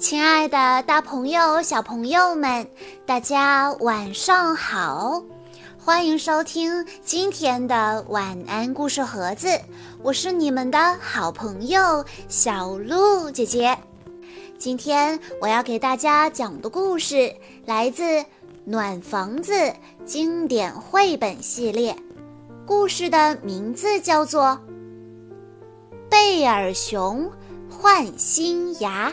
亲爱的，大朋友、小朋友们，大家晚上好！欢迎收听今天的晚安故事盒子，我是你们的好朋友小鹿姐姐。今天我要给大家讲的故事来自《暖房子》经典绘本系列，故事的名字叫做《贝尔熊换新牙》。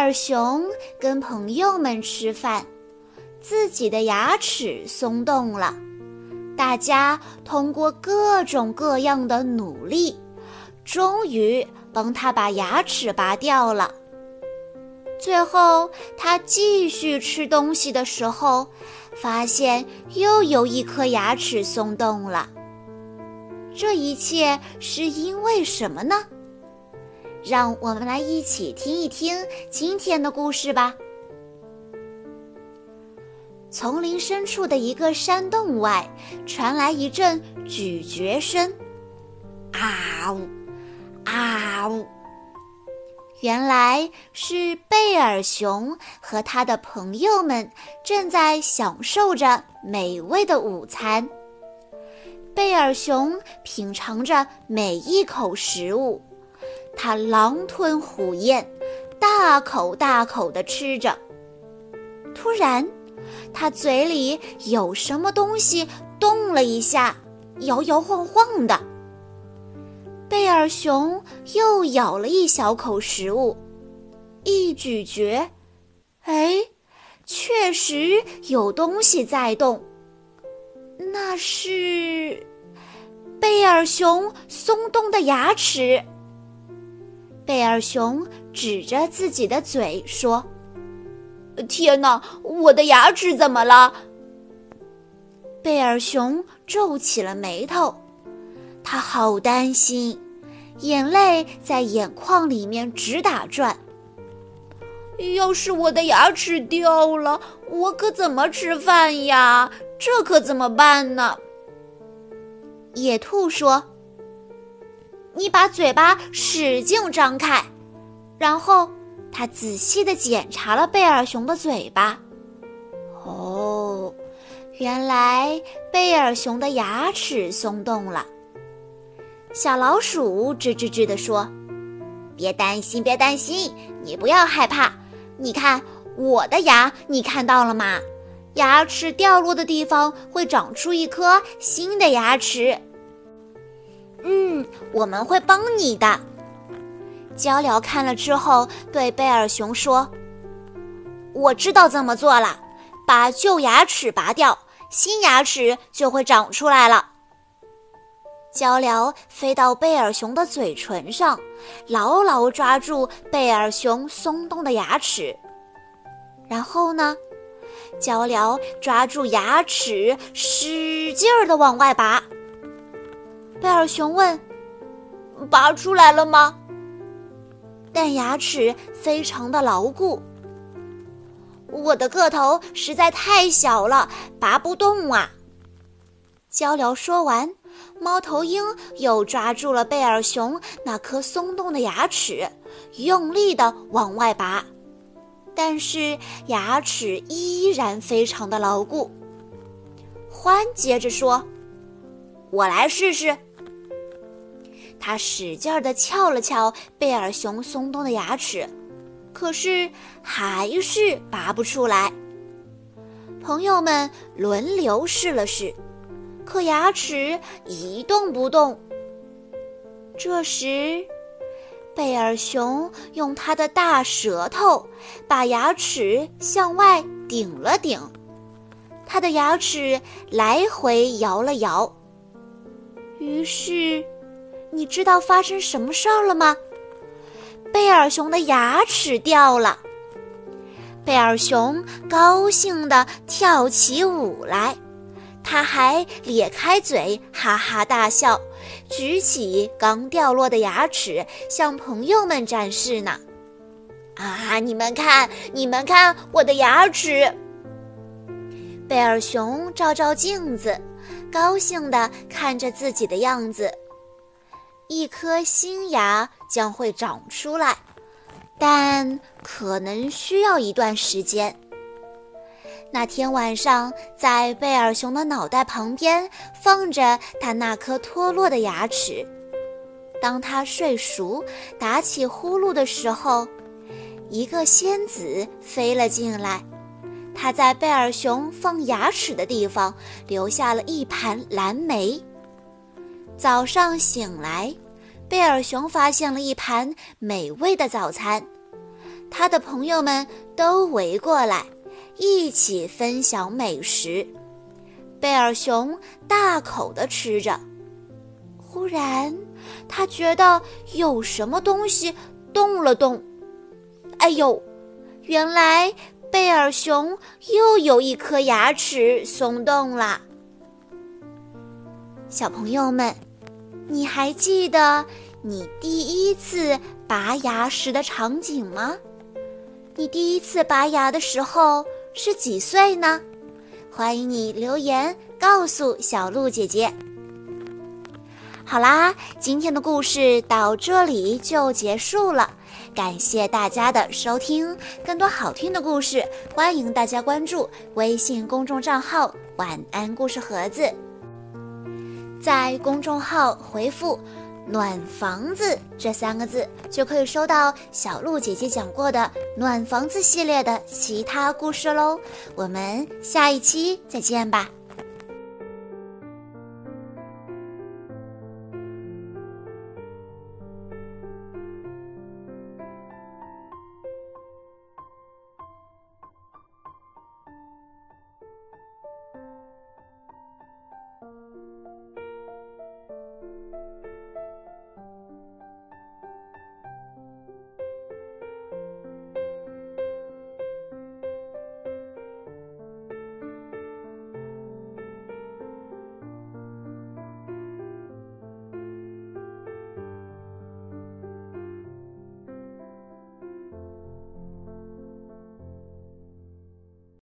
二熊跟朋友们吃饭，自己的牙齿松动了。大家通过各种各样的努力，终于帮他把牙齿拔掉了。最后，他继续吃东西的时候，发现又有一颗牙齿松动了。这一切是因为什么呢？让我们来一起听一听今天的故事吧。丛林深处的一个山洞外，传来一阵咀嚼声，“啊呜，啊呜！”原来是贝尔熊和他的朋友们正在享受着美味的午餐。贝尔熊品尝着每一口食物。他狼吞虎咽，大口大口地吃着。突然，他嘴里有什么东西动了一下，摇摇晃晃的。贝尔熊又咬了一小口食物，一咀嚼，哎，确实有东西在动。那是贝尔熊松动的牙齿。贝尔熊指着自己的嘴说：“天哪，我的牙齿怎么了？”贝尔熊皱起了眉头，他好担心，眼泪在眼眶里面直打转。要是我的牙齿掉了，我可怎么吃饭呀？这可怎么办呢？野兔说。你把嘴巴使劲张开，然后他仔细的检查了贝尔熊的嘴巴。哦，原来贝尔熊的牙齿松动了。小老鼠吱吱吱地说：“别担心，别担心，你不要害怕。你看我的牙，你看到了吗？牙齿掉落的地方会长出一颗新的牙齿。”嗯，我们会帮你的。鹪鹩看了之后，对贝尔熊说：“我知道怎么做了，把旧牙齿拔掉，新牙齿就会长出来了。”鹪鹩飞到贝尔熊的嘴唇上，牢牢抓住贝尔熊松动的牙齿。然后呢，鹪鹩抓住牙齿，使劲儿的往外拔。贝尔熊问：“拔出来了吗？”但牙齿非常的牢固。我的个头实在太小了，拔不动啊。鹪鹩说完，猫头鹰又抓住了贝尔熊那颗松动的牙齿，用力的往外拔，但是牙齿依然非常的牢固。獾接着说：“我来试试。”他使劲儿地撬了撬贝尔熊松动的牙齿，可是还是拔不出来。朋友们轮流试了试，可牙齿一动不动。这时，贝尔熊用他的大舌头把牙齿向外顶了顶，他的牙齿来回摇了摇，于是。你知道发生什么事儿了吗？贝尔熊的牙齿掉了。贝尔熊高兴地跳起舞来，他还咧开嘴哈哈大笑，举起刚掉落的牙齿向朋友们展示呢。啊，你们看，你们看我的牙齿！贝尔熊照照镜子，高兴地看着自己的样子。一颗新牙将会长出来，但可能需要一段时间。那天晚上，在贝尔熊的脑袋旁边放着他那颗脱落的牙齿。当他睡熟、打起呼噜的时候，一个仙子飞了进来。他在贝尔熊放牙齿的地方留下了一盘蓝莓。早上醒来，贝尔熊发现了一盘美味的早餐，他的朋友们都围过来，一起分享美食。贝尔熊大口地吃着，忽然，他觉得有什么东西动了动。哎呦，原来……贝尔熊又有一颗牙齿松动了。小朋友们，你还记得你第一次拔牙时的场景吗？你第一次拔牙的时候是几岁呢？欢迎你留言告诉小鹿姐姐。好啦，今天的故事到这里就结束了。感谢大家的收听，更多好听的故事，欢迎大家关注微信公众账号“晚安故事盒子”。在公众号回复“暖房子”这三个字，就可以收到小鹿姐姐讲过的暖房子系列的其他故事喽。我们下一期再见吧。